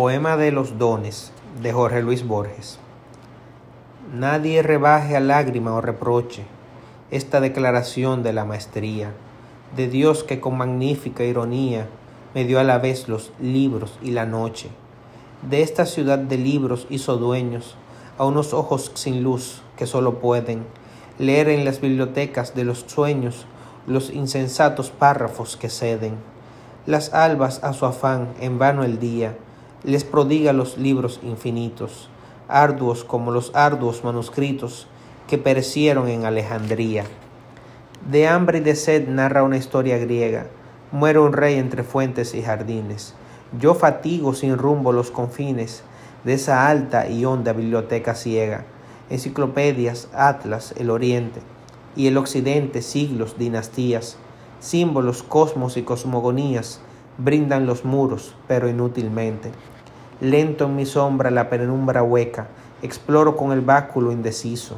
Poema de los dones de Jorge Luis Borges. Nadie rebaje a lágrima o reproche esta declaración de la maestría de Dios que con magnífica ironía me dio a la vez los libros y la noche. De esta ciudad de libros hizo dueños a unos ojos sin luz que solo pueden leer en las bibliotecas de los sueños los insensatos párrafos que ceden. Las albas a su afán en vano el día les prodiga los libros infinitos, arduos como los arduos manuscritos que perecieron en Alejandría. De hambre y de sed narra una historia griega, muere un rey entre fuentes y jardines. Yo fatigo sin rumbo los confines de esa alta y honda biblioteca ciega, enciclopedias, atlas, el oriente y el occidente, siglos, dinastías, símbolos, cosmos y cosmogonías, brindan los muros, pero inútilmente. Lento en mi sombra la penumbra hueca, exploro con el báculo indeciso,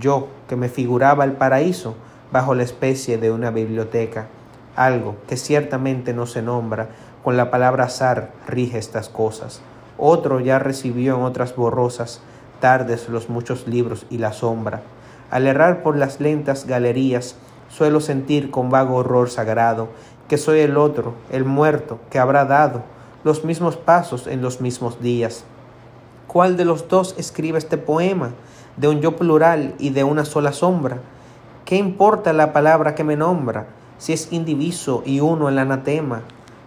yo que me figuraba el paraíso bajo la especie de una biblioteca, algo que ciertamente no se nombra, con la palabra azar rige estas cosas. Otro ya recibió en otras borrosas tardes los muchos libros y la sombra. Al errar por las lentas galerías, suelo sentir con vago horror sagrado que soy el otro, el muerto, que habrá dado los mismos pasos en los mismos días. ¿Cuál de los dos escribe este poema, de un yo plural y de una sola sombra? ¿Qué importa la palabra que me nombra, si es indiviso y uno el anatema?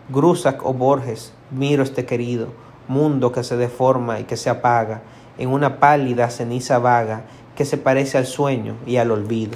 Grusac o Borges, miro este querido mundo que se deforma y que se apaga en una pálida ceniza vaga que se parece al sueño y al olvido.